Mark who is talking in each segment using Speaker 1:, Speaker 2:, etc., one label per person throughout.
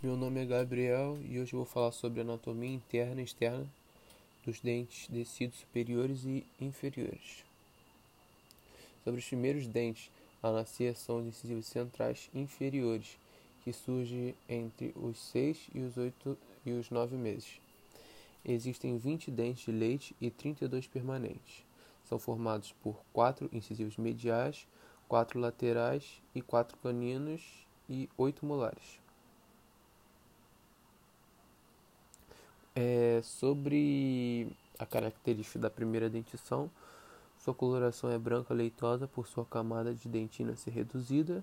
Speaker 1: Meu nome é Gabriel e hoje vou falar sobre anatomia interna e externa dos dentes descidos superiores e inferiores. Sobre os primeiros dentes a nascer são os incisivos centrais inferiores, que surgem entre os 6 e os 8 e os 9 meses. Existem 20 dentes de leite e 32 permanentes. São formados por quatro incisivos mediais, quatro laterais e quatro caninos e oito molares. Sobre a característica da primeira dentição, sua coloração é branca leitosa por sua camada de dentina ser reduzida.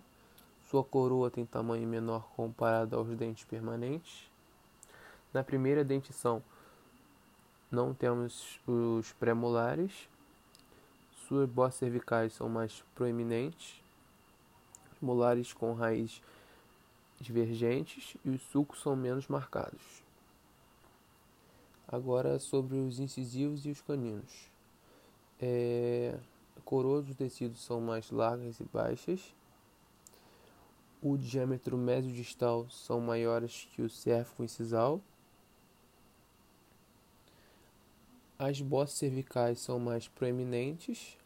Speaker 1: Sua coroa tem tamanho menor comparado aos dentes permanentes. Na primeira dentição, não temos os pré-molares. Suas bosses cervicais são mais proeminentes. Molares com raízes divergentes e os sulcos são menos marcados. Agora sobre os incisivos e os caninos. É, coroas dos tecidos são mais largas e baixas. O diâmetro médio-distal são maiores que o cérvico incisal. As bosses cervicais são mais proeminentes,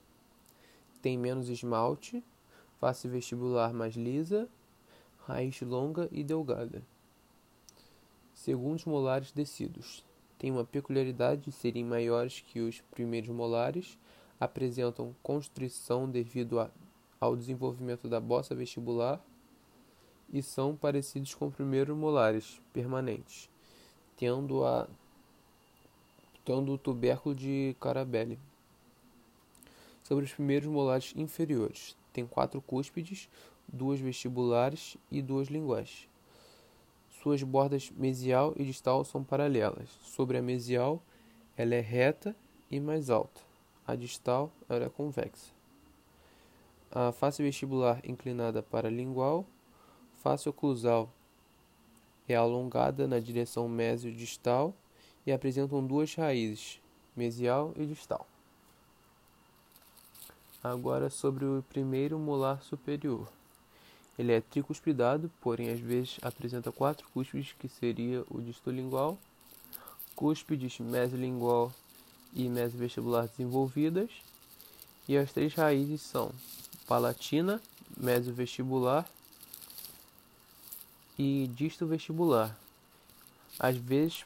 Speaker 1: tem menos esmalte, face vestibular mais lisa, raiz longa e delgada. Segundo os molares descidos, têm uma peculiaridade de serem maiores que os primeiros molares, apresentam constrição devido a, ao desenvolvimento da bossa vestibular e são parecidos com os primeiros molares permanentes, tendo, a, tendo o tubérculo de Carabelli. Sobre os primeiros molares inferiores, tem quatro cúspides, duas vestibulares e duas linguais. Suas bordas mesial e distal são paralelas. Sobre a mesial, ela é reta e mais alta. A distal ela é convexa. A face vestibular inclinada para lingual. Face oclusal é alongada na direção mesio-distal e apresentam duas raízes, mesial e distal. Agora sobre o primeiro molar superior. Ele é tricuspidado, porém às vezes apresenta quatro cúspides, que seria o distolingual, cúspides mesolingual e mesovestibular desenvolvidas, e as três raízes são palatina, mesovestibular e distovestibular. Às vezes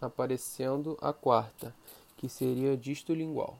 Speaker 1: aparecendo a quarta, que seria distolingual.